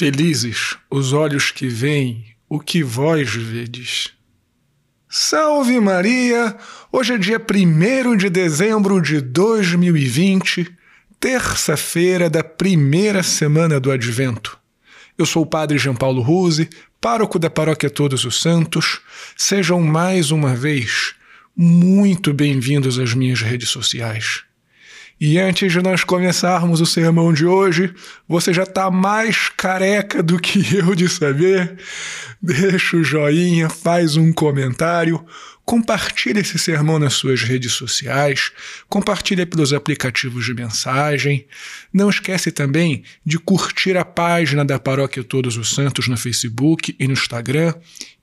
Felizes os olhos que veem o que vós vedes. Salve Maria! Hoje é dia 1 de dezembro de 2020, terça-feira da primeira semana do Advento. Eu sou o Padre João Paulo Ruse, pároco da Paróquia Todos os Santos. Sejam mais uma vez muito bem-vindos às minhas redes sociais. E antes de nós começarmos o sermão de hoje, você já está mais careca do que eu de saber? Deixa o joinha, faz um comentário, Compartilhe esse sermão nas suas redes sociais, compartilhe pelos aplicativos de mensagem. Não esquece também de curtir a página da Paróquia Todos os Santos no Facebook e no Instagram.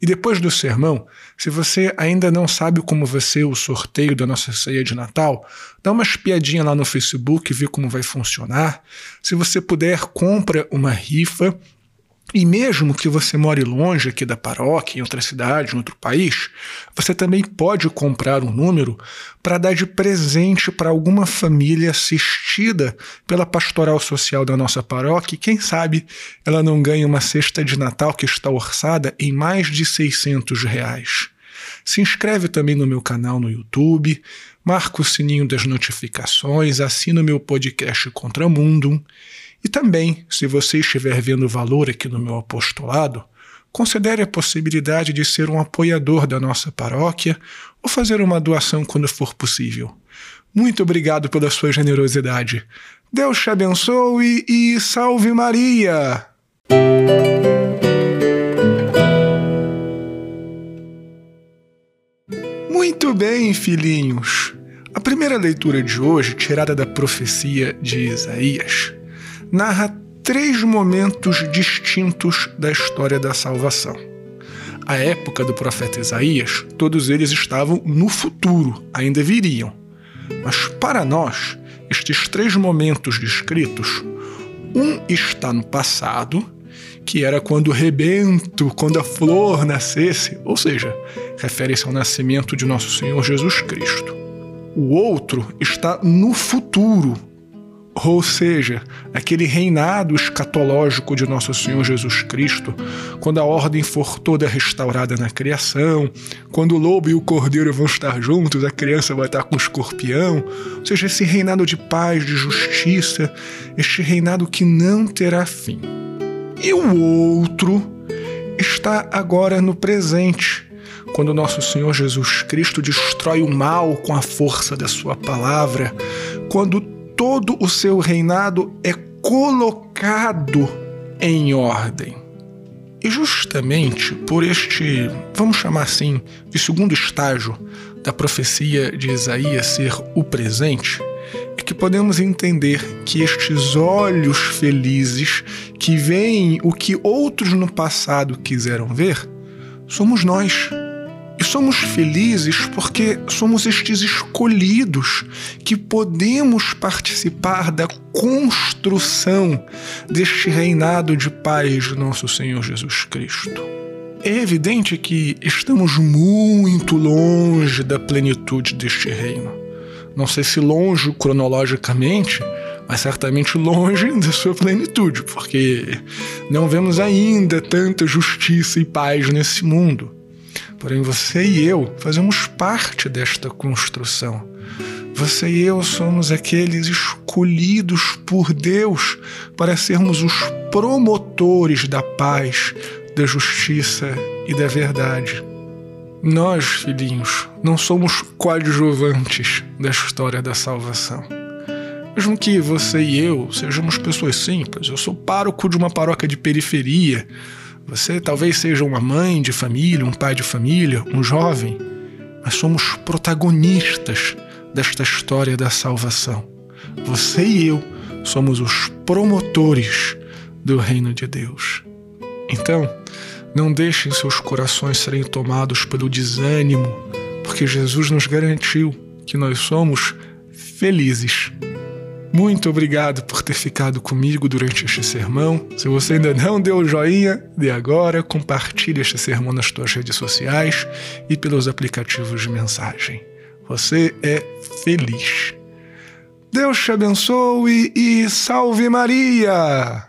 E depois do sermão, se você ainda não sabe como vai ser o sorteio da nossa ceia de Natal, dá uma espiadinha lá no Facebook e vê como vai funcionar. Se você puder, compra uma rifa e mesmo que você more longe aqui da paróquia, em outra cidade, em outro país, você também pode comprar um número para dar de presente para alguma família assistida pela pastoral social da nossa paróquia. E quem sabe ela não ganha uma cesta de Natal que está orçada em mais de 600 reais. Se inscreve também no meu canal no YouTube, marca o sininho das notificações, assina o meu podcast Contramundum e também, se você estiver vendo valor aqui no meu apostolado, considere a possibilidade de ser um apoiador da nossa paróquia ou fazer uma doação quando for possível. Muito obrigado pela sua generosidade. Deus te abençoe e salve Maria! Muito bem, filhinhos. A primeira leitura de hoje, tirada da profecia de Isaías, narra três momentos distintos da história da salvação. A época do profeta Isaías, todos eles estavam no futuro, ainda viriam. Mas para nós, estes três momentos descritos, um está no passado, que era quando o rebento, quando a flor nascesse, ou seja, refere-se ao nascimento de nosso Senhor Jesus Cristo. O outro está no futuro, ou seja, aquele reinado escatológico de nosso Senhor Jesus Cristo, quando a ordem for toda restaurada na criação, quando o lobo e o cordeiro vão estar juntos, a criança vai estar com o escorpião, ou seja, esse reinado de paz, de justiça, este reinado que não terá fim. E o outro está agora no presente, quando nosso Senhor Jesus Cristo destrói o mal com a força da sua palavra, quando todo o seu reinado é colocado em ordem. E justamente por este, vamos chamar assim, de segundo estágio da profecia de Isaías ser o presente, é que podemos entender que estes olhos felizes que veem o que outros no passado quiseram ver, somos nós e somos felizes porque somos estes escolhidos que podemos participar da construção deste reinado de paz de nosso Senhor Jesus Cristo. É evidente que estamos muito longe da plenitude deste reino. Não sei se longe cronologicamente, mas certamente longe da sua plenitude, porque não vemos ainda tanta justiça e paz nesse mundo. Porém, você e eu fazemos parte desta construção. Você e eu somos aqueles escolhidos por Deus para sermos os promotores da paz, da justiça e da verdade. Nós, filhinhos, não somos coadjuvantes da história da salvação. Mesmo que você e eu sejamos pessoas simples, eu sou pároco de uma paróquia de periferia, você talvez seja uma mãe de família, um pai de família, um jovem, mas somos protagonistas desta história da salvação. Você e eu somos os promotores do reino de Deus. Então, não deixem seus corações serem tomados pelo desânimo, porque Jesus nos garantiu que nós somos felizes muito obrigado por ter ficado comigo durante este sermão. Se você ainda não deu o joinha, dê agora, compartilhe este sermão nas suas redes sociais e pelos aplicativos de mensagem. Você é feliz. Deus te abençoe e salve Maria!